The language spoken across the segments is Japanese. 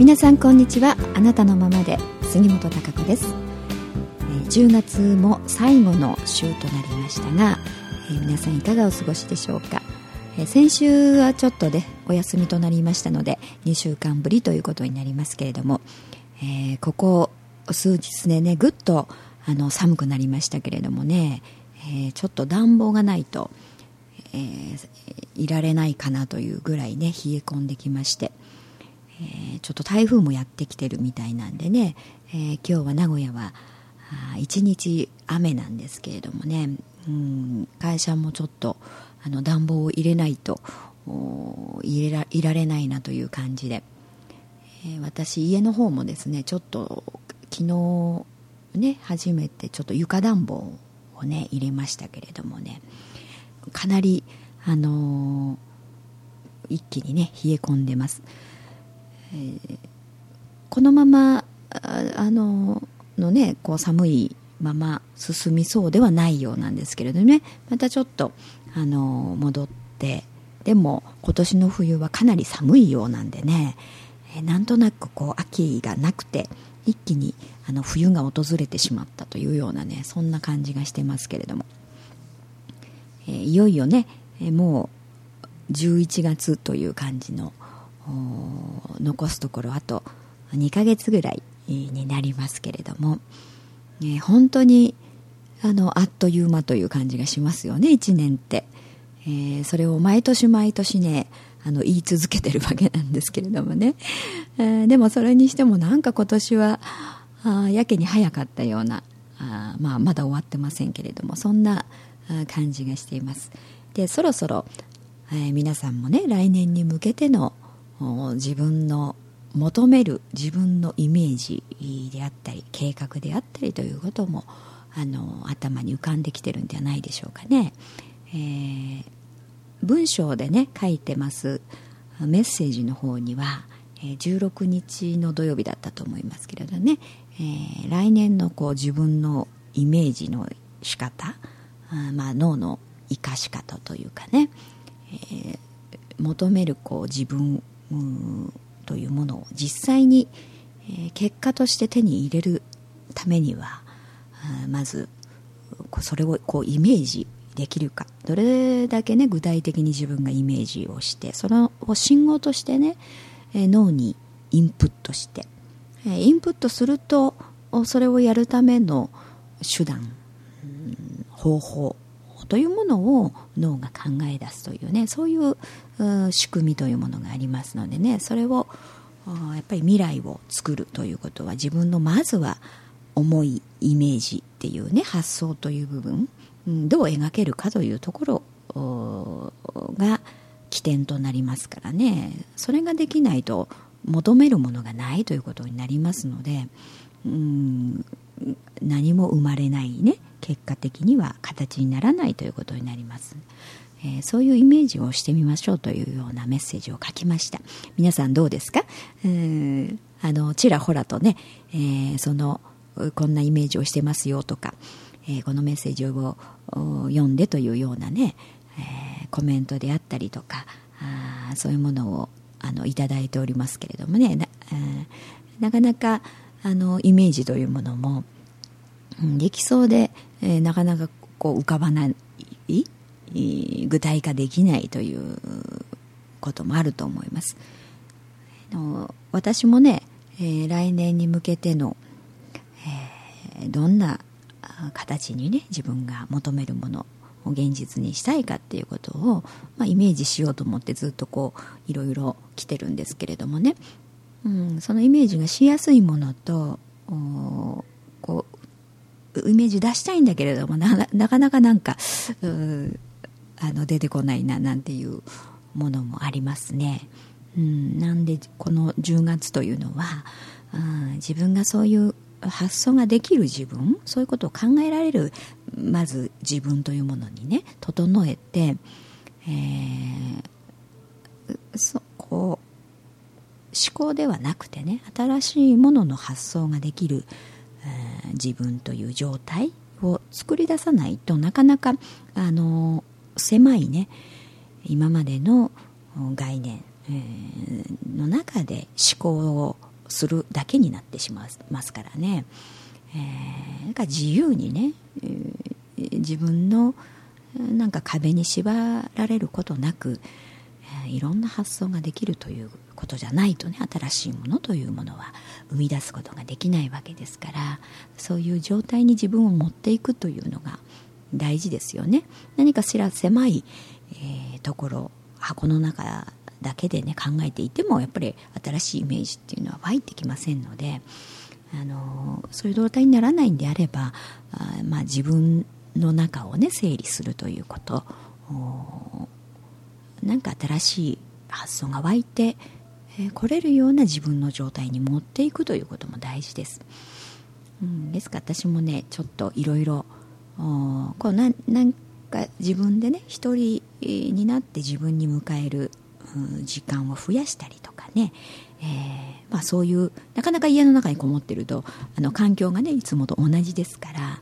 皆さんこんにちは。あなたのままで。杉本孝子です。10月も最後の週となりましたが皆さんいかがお過ごしでしょうか。先週はちょっとでお休みとなりましたので2週間ぶりということになりますけれども、えー、ここ数日でねぐっとあの寒くなりましたけれどもね、えー、ちょっと暖房がないと、えー、いられないかなというぐらいね冷え込んできまして、えちょっと台風もやってきてるみたいなんでね、え今日は名古屋は一日雨なんですけれどもね、うん、会社もちょっとあの暖房を入れないと入れらいられないなという感じで、えー、私家の方もですねちょっと昨日ね初めてちょっと床暖房をね入れましたけれどもねかなりあのー、一気にね冷え込んでます、えー、このままあ、あののねこう寒いまま進みそうではないようなんですけれどね。またちょっとあの戻ってでも今年の冬はかなり寒いようなんでね、えなんとなくこう秋がなくて一気にあの冬が訪れてしまったというようなねそんな感じがしてますけれども、えいよいよね、えもう11月という感じの残すところあと2ヶ月ぐらいになりますけれども、ね、本当にあのあっという間という感じがしますよね1年って、えー、それを毎年毎年ねあの言い続けてるわけなんですけれどもね、えー、でもそれにしてもなんか今年はあやけに早かったようなあ、まあ、まだ終わってませんけれどもそんな感じがしています。でそろそろ、えー、皆さんもね来年に向けての自分の求める自分のイメージであったり計画であったりということもあの頭に浮かんできてるんではないでしょうかね、えー、文章でね書いてますメッセージの方には16日の土曜日だったと思いますけれどね、えー、来年のこう自分のイメージの仕方あまあ脳の生かし方というかね、えー、求めるこう自分というものを実際に、え結果として手に入れるためにはまずそれをこうイメージできるか。どれだけね具体的に自分がイメージをしてそれを信号としてね、え脳にインプットして、えインプットするとそれをやるための手段、方法というものを脳が考え出すというねそういう仕組みというものがありますのでねそれをやっぱり未来を作るということは自分のまずは思いイメージっていうね発想という部分、うん、どう描けるかというところが起点となりますからね。それができないと求めるものがないということになりますので、うん、何も生まれないね結果的には形にならないということになります。えー、そういうイメージをしてみましょうというようなメッセージを書きました。皆さんどうですか？うんあのちらほらとね、えー、そのこんなイメージをしてますよとか、えー、このメッセージを読んでというようなね、えコメントであったりとかあそういうものをあのいただいておりますけれどもね。な,、なかなかあのイメージというものも、できそうで、えー、なかなかこう浮かばない具体化できないということもあると思います。の私もね、えー、来年に向けての、えー、どんな形にね自分が求めるものを現実にしたいかっていうことを、まあ、イメージしようと思ってずっとこういろいろ来てるんですけれどもね、うん、そのイメージがしやすいものとイメージ出したいんだけれども なかなかなんかあの出てこないななんていうものもありますね。うん、なんでこの10月というのは、うん、自分がそういう発想ができる自分そういうことを考えられるまず自分というものにね整えて、えー、そこう思考ではなくてね新しいものの発想ができる、自分という状態を作り出さないとなかなかあの狭いね今までの概念、えー、の中で思考をするだけになってしまいますからね、えー、なんか自由にね、えー、自分のなんか壁に縛られることなく、いろんな発想ができるということじゃないとね新しいものというものは生み出すことができないわけですからそういう状態に自分を持っていくというのが大事ですよね。何かしら狭い、えー、ところ箱の中だけでね考えていてもやっぱり新しいイメージっていうのは湧いてきませんのであのそういう状態にならないんであればあ、まあ、自分の中をね整理するということなんか新しい発想が湧いてえー、来れるような自分の状態に持っていくということも大事です、うん、ですから私もねちょっといろいろこうななんか自分でね一人になって自分に迎える、うん、時間を増やしたりとかね、えー、まあ、そういうなかなか家の中にこもってるとあの環境がねいつもと同じですから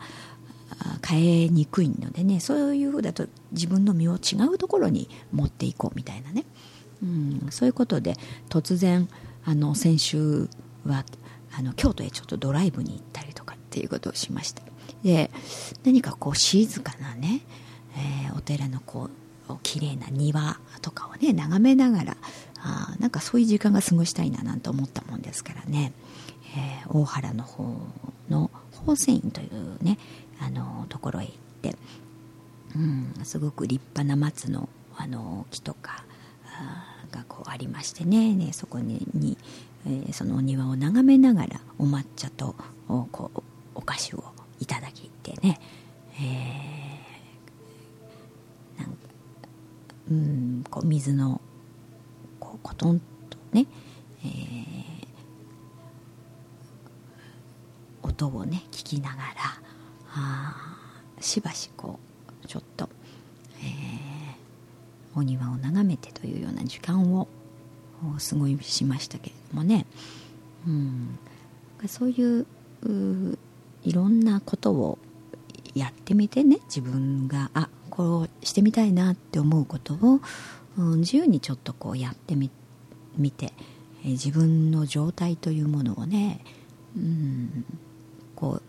変えにくいのでねそういうふうだと自分の身を違うところに持っていこうみたいなね、うん、そういうことで突然あの先週はあの京都へちょっとドライブに行ったりとかっていうことをしました。で何かこう静かなね、えー、お寺のこう綺麗な庭とかをね眺めながらあなんかそういう時間が過ごしたいななんて思ったもんですからね、えー、大原の方の宝泉院というねあのところへ行って、うん、すごく立派な松のあの木とかがこうありましてね。ねそこにに、えー、そのお庭を眺めながらお抹茶とおこうお菓子をいただきってね、えー、なんかうんこう水のこうコトンとね、えー、音をね聞きながらしばしこうちょっとお庭を眺めてというような時間を過ごしましたけれどもね、うん、そういういろんなことをやってみてね自分があこうしてみたいなって思うことを、うん、自由にちょっとこうやってみて、え自分の状態というものをね、うん、こう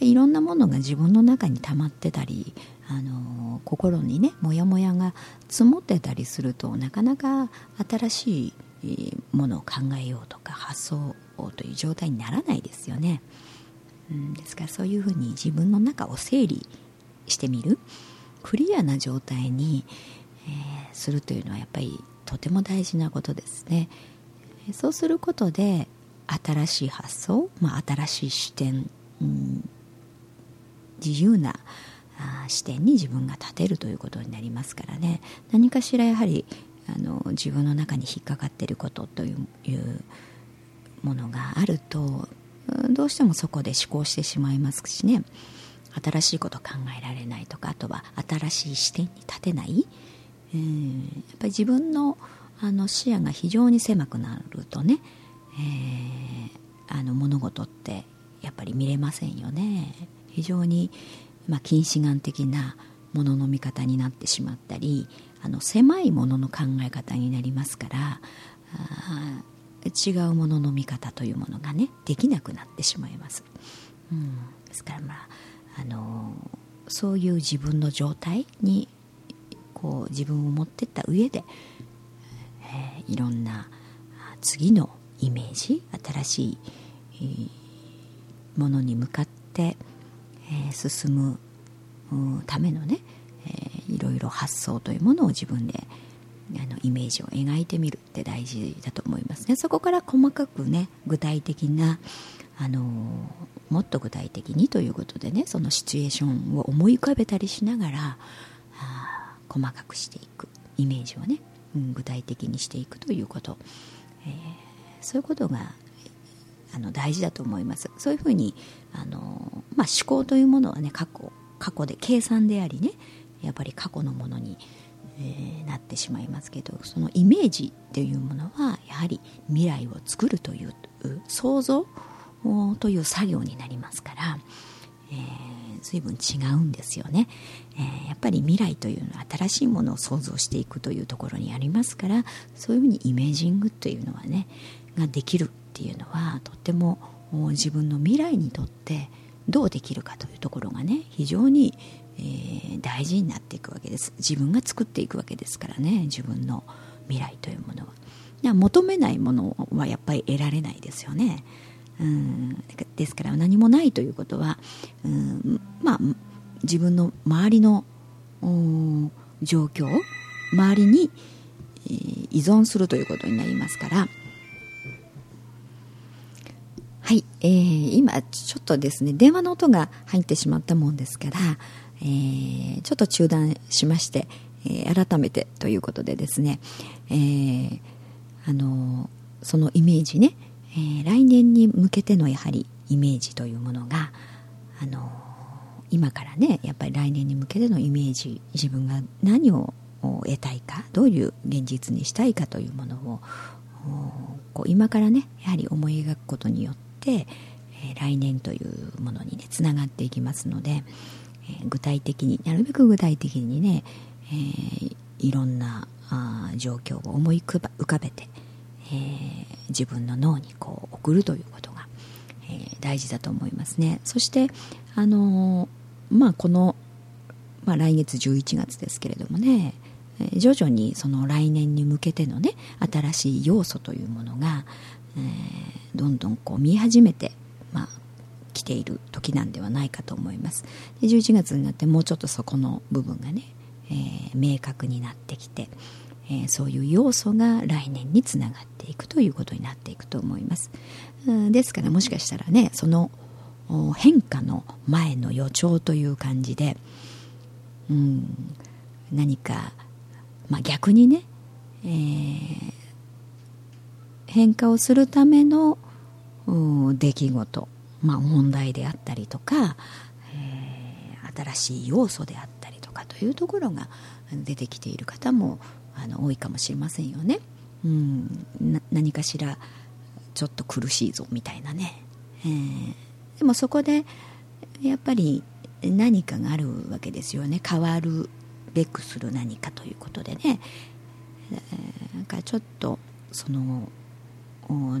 いろんなものが自分の中に溜まってたりあの心にねモヤモヤが積もってたりするとなかなか新しいものを考えようとか発想をという状態にならないですよね、うん、ですからそういうふうに自分の中を整理してみるクリアな状態に、えー、するというのはやっぱりとても大事なことですね。そうすることで新しい発想、まあ、新しい視点、うん、自由な視点に自分が立てるということになりますからね。何かしらやはりあの自分の中に引っかかっていることというものがあるとどうしてもそこで思考してしまいますしね。新しいこと考えられないとかあとは新しい視点に立てない、えー、やっぱり自分のあの視野が非常に狭くなるとね、えー、あの物事ってやっぱり見れませんよね。非常にまあ、近視眼的なものの見方になってしまったりあの狭いものの考え方になりますから違うものの見方というものがねできなくなってしまいます、うん、ですからまああのそういう自分の状態にこう自分を持ってった上で、えー、いろんな次のイメージ新しいものに向かってえ、進むためのね、えー、いろいろ発想というものを自分であのイメージを描いてみるって大事だと思いますね。そこから細かくね具体的なあのもっと具体的にということでねそのシチュエーションを思い浮かべたりしながら細かくしていくイメージをね、うん、具体的にしていくということ、えー、そういうことがあの大事だと思います。そういうふうにあの、まあ、思考というものはね過去過去で計算でありねやっぱり過去のものに、えー、なってしまいますけどそのイメージっていうものはやはり未来を作るという想像という作業になりますから、えー、随分違うんですよね、えー、やっぱり未来というのは新しいものを想像していくというところにありますからそういうふうにイメージングというのはねができるっていうのはとっても自分の未来にとってどうできるかというところがね非常に、えー、大事になっていくわけです。自分が作っていくわけですからね自分の未来というものは。求めないものはやっぱり得られないですよね。うん。ですから何もないということはうんまあ自分の周りの状況周りに、依存するということになりますからはい、えー、今ちょっとですね電話の音が入ってしまったもんですから、えー、ちょっと中断しまして、えー、改めてということでですね、えー、あのそのイメージね、えー、来年に向けてのやはりイメージというものがあの今からねやっぱり来年に向けてのイメージ自分が何を得たいかどういう現実にしたいかというものをこう今からねやはり思い描くことによって、えー、来年というものにねつながっていきますので、えー、具体的になるべく具体的にね、えー、いろんなあ状況を思い浮かべて、えー、自分の脳にこう送るということが、えー、大事だと思いますね。そしてあのー、まあこの、まあ、来月11月ですけれどもね徐々にその来年に向けてのね新しい要素というものが、えー、どんどんこう見え始めて、まあ、来ている時なんではないかと思います。で11月になってもうちょっとそこの部分がね、えー、明確になってきて、えー、そういう要素が来年につながっていくということになっていくと思います、ですからもしかしたらねその変化の前の予兆という感じで、うん、何かまあ、逆にね、えー、変化をするための出来事、まあ、問題であったりとか、えー、新しい要素であったりとかというところが出てきている方もあの多いかもしれませんよね。うん、何かしらちょっと苦しいぞみたいなね、えー、でもそこでやっぱり何かがあるわけですよね変わるべくする何かということでね、え、なんかちょっとその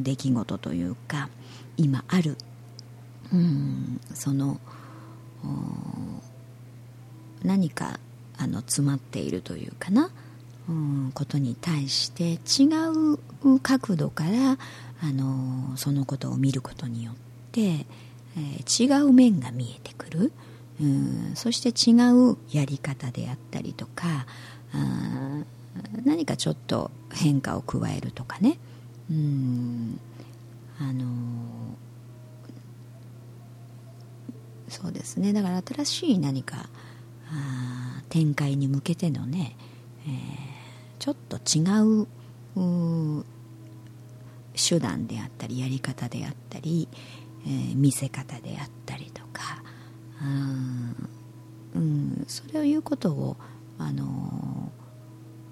出来事というか今あるうんその何かあの詰まっているというかな、うん、ことに対して違う角度からあのそのことを見ることによって、えー、違う面が見えてくる。うんそして違うやり方であったりとかあ何かちょっと変化を加えるとかね。うんあのそうですね。だから新しい何かあ展開に向けてのね、えー、ちょっと違う手段であったりやり方であったり、えー、見せ方であったりとうん、それを言うことを、あの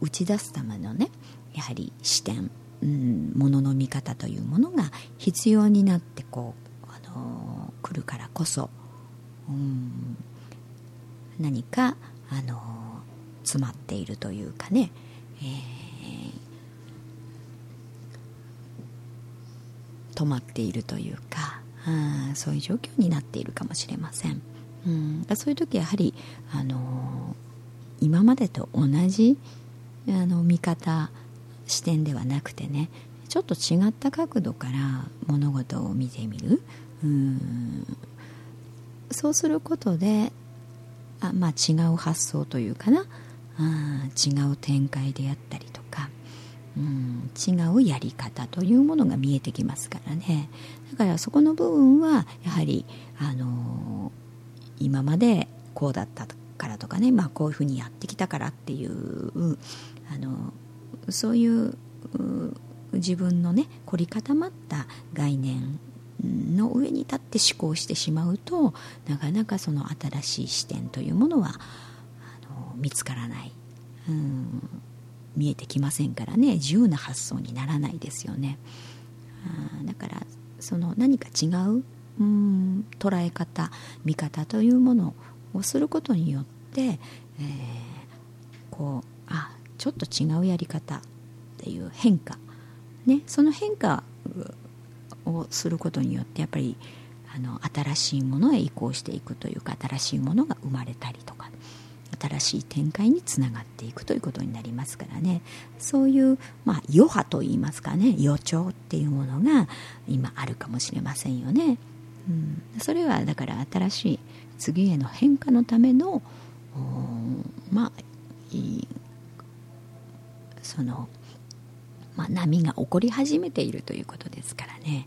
打ち出すためのねやはり視点、うん、ものの見方というものが必要になってこう、あの来るからこそ、うん、何か、あの詰まっているというかね、えー、止まっているというかあそういう状況になっているかもしれません。うん、そういう時やはり、あの今までと同じあの見方視点ではなくてねちょっと違った角度から物事を見てみる。うん。そうすることであ、まあ、違う発想というかな。あ違う展開であったりとか。うん。違うやり方というものが見えてきますからね。だからそこの部分はやはりあのー今までこうだったからとかね、まあ、こういうふうにやってきたからっていうあのそういう自分のね凝り固まった概念の上に立って思考してしまうとなかなかその新しい視点というものはあの見つからない、うん、見えてきませんからね。自由な発想にならないですよね。あだからその何か違ううん。捉え方見方というものをすることによって、えー、こうあちょっと違うやり方っていう変化、ね、その変化をすることによってやっぱりあの新しいものへ移行していくというか新しいものが生まれたりとか新しい展開につながっていくということになりますからね。そういう、まあ、余波といいますかね予兆っていうものが今あるかもしれませんよね、うん、それはだから新しい次への変化のためのまあその、まあ、波が起こり始めているということですからね、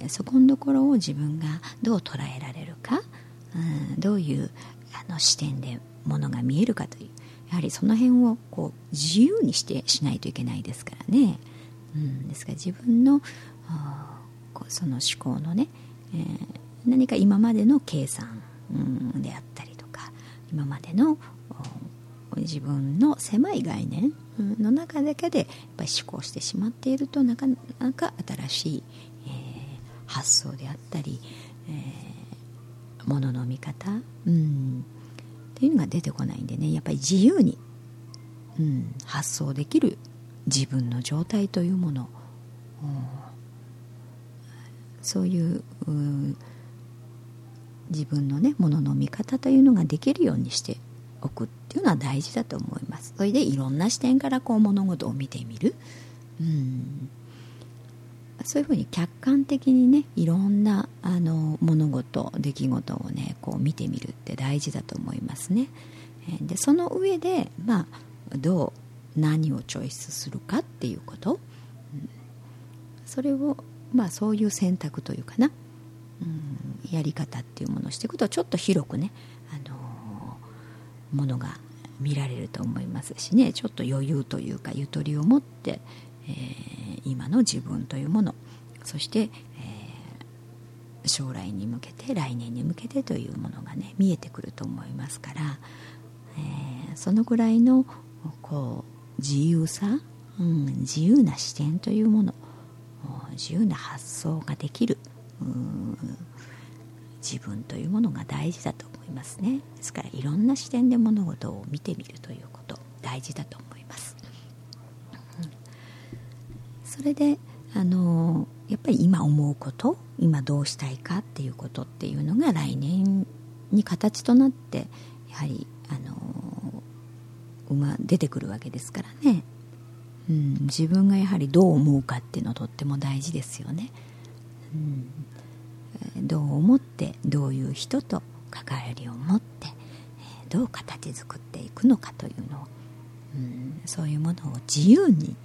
えー、そこのところを自分がどう捉えられるか、うん、どういうあの視点でものが見えるかというやはりその辺をこう自由にしてしないといけないですからね、うん、ですから自分のこうその思考のね、えー、何か今までの計算、うん、であったりとか今までの自分の狭い概念の中だけでやっぱり思考してしまっているとなかなか新しい、えー、発想であったり、えー、ものの見方、うん、っていうのが出てこないんでねやっぱり自由に、うん、発想できる自分の状態というものそういう自分のねものの見方というのができるようにしておくっていうのは大事だと思います。それでいろんな視点からこう物事を見てみる、うん、そういうふうに客観的にねいろんなあの物事出来事をねこう見てみるって大事だと思いますね。でその上でまあどう何をチョイスするかっていうこと、それをまあそういう選択というかな、うん、やり方っていうものをしていくとちょっと広くね、あのー、ものが見られると思いますしね。ちょっと余裕というかゆとりを持って、えー、今の自分というもの。そして、えー、将来に向けて来年に向けてというものがね見えてくると思いますから、えー、そのぐらいのこう自由さ、うん、自由な視点というもの。自由な発想ができる。自分というものが大事だと思いますね。ですからいろんな視点で物事を見てみるということ大事だと思います、それであのやっぱり今思うこと今どうしたいかっていうことっていうのが来年に形となってやはりあの、ま、出てくるわけですからね。うん、自分がやはりどう思うかっていうのはとっても大事ですよね、うん、どう思ってどういう人と関わりを持ってどう形作っていくのかというのを、うん、そういうものを自由に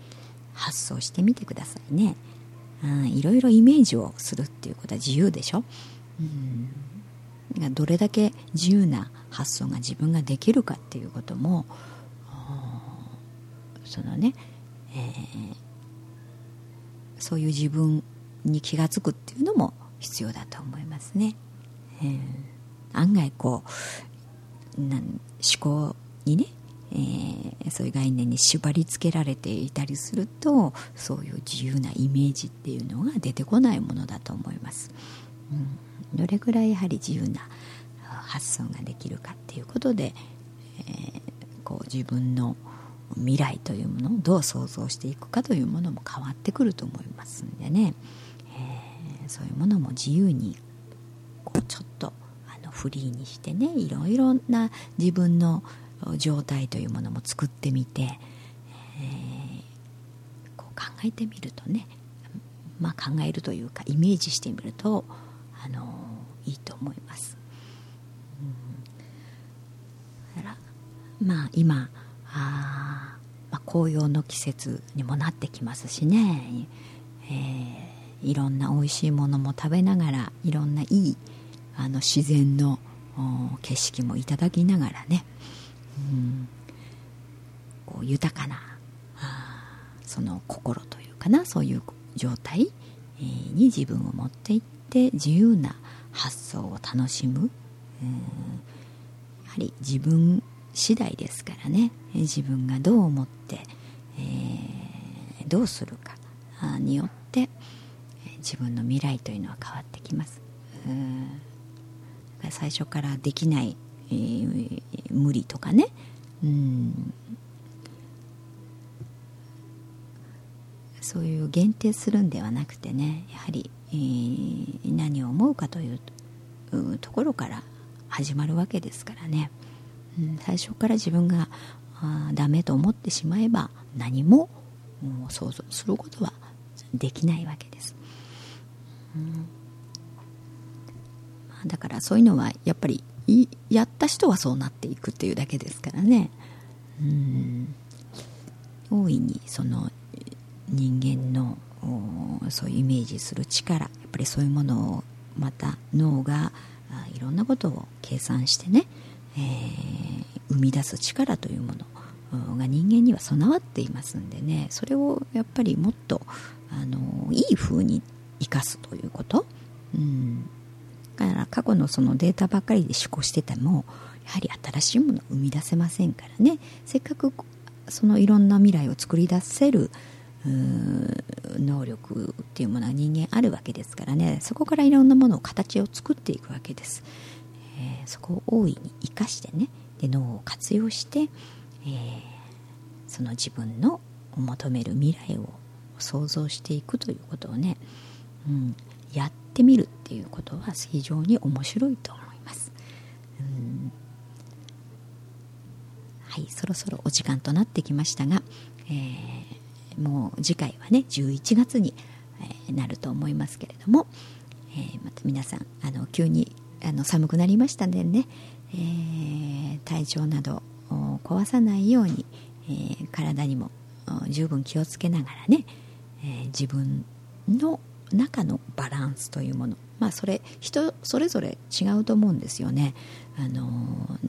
発想してみてくださいね、うん、いろいろイメージをするっていうことは自由でしょ、うん、どれだけ自由な発想が自分ができるかっていうこともそのねえー、そういう自分に気が付くっていうのも必要だと思いますね、えー、案外こうなん思考にね、えー、そういう概念に縛り付けられていたりするとそういう自由なイメージっていうのが出てこないものだと思います、うん、どれぐらいやはり自由な発想ができるかっていうことで、えー、こう自分の未来というものをどう想像していくかというものも変わってくると思いますんでね、えー、そういうものも自由にこうちょっとあのフリーにしてねいろいろな自分の状態というものも作ってみて、えー、こう考えてみるとねまあ考えるというかイメージしてみるとあのいいと思います。うん、だからまあ今、紅葉の季節にもなってきますしね、えー、いろんな美味しいものも食べながらいろんないいあの自然の景色もいただきながらね、うん、こう豊かなその心というかなそういう状態に自分を持っていって自由な発想を楽しむ、うん、やはり自分次第ですからね。自分がどう思って、えー、どうするかによって自分の未来というのは変わってきます。最初からできない、えー、無理とかね。うん。そういう限定するんではなくてねやはり、えー、何を思うかというところから始まるわけですからね、最初から自分があダメと思ってしまえば何も想像することはできないわけです、うん。だからそういうのはやっぱりやった人はそうなっていくっていうだけですからね。うん。大いにその人間のそういうイメージする力やっぱりそういうものをまた脳がいろんなことを計算してね、えー、生み出す力というものが人間には備わっていますんでねそれをやっぱりもっとあのいい風に生かすということ、うん、だから過去のそのデータばっかりで思考しててもやはり新しいものを生み出せませんからね。せっかくそのいろんな未来を作り出せる能力っていうものは人間あるわけですからね。そこからいろんなものを形を作っていくわけです、そこを大いに生かしてねで脳を活用して、えー、その自分の求める未来を想像していくということをね、うん、やってみるっていうことは非常に面白いと思います、うん。はいそろそろお時間となってきましたが、えーもう次回はね11月に、えなると思いますけれども、えー、また皆さんあの急にあの寒くなりましたのでね、えー、体調など壊さないように、えー、体にも十分気をつけながらね、え自分の中のバランスというもの。まあそれ人それぞれ違うと思うんですよね。あの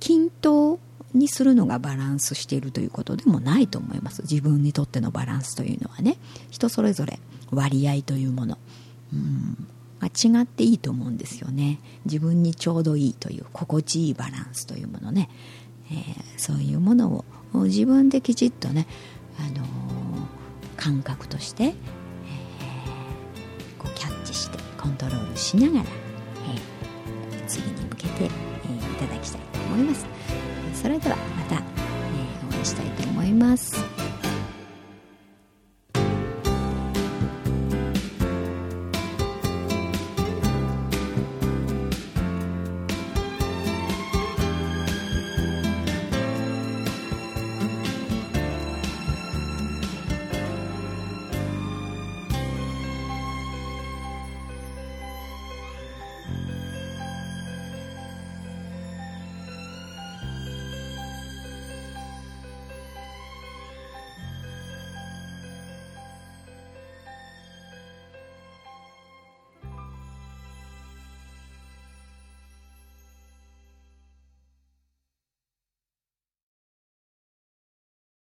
均等にするのがバランスしているということでもないと思います。自分にとってのバランスというのはね。人それぞれ割合というもの、うん。まあ、違っていいと思うんですよね。自分にちょうどいいという心地いいバランスというものね、えー、そういうものを自分できちっとね、あのー、感覚として、えー、こうキャッチしてコントロールしながら、えー、次に向けて、えー、いただきたいと思います。それではまた、えー、お会いしたいと思います。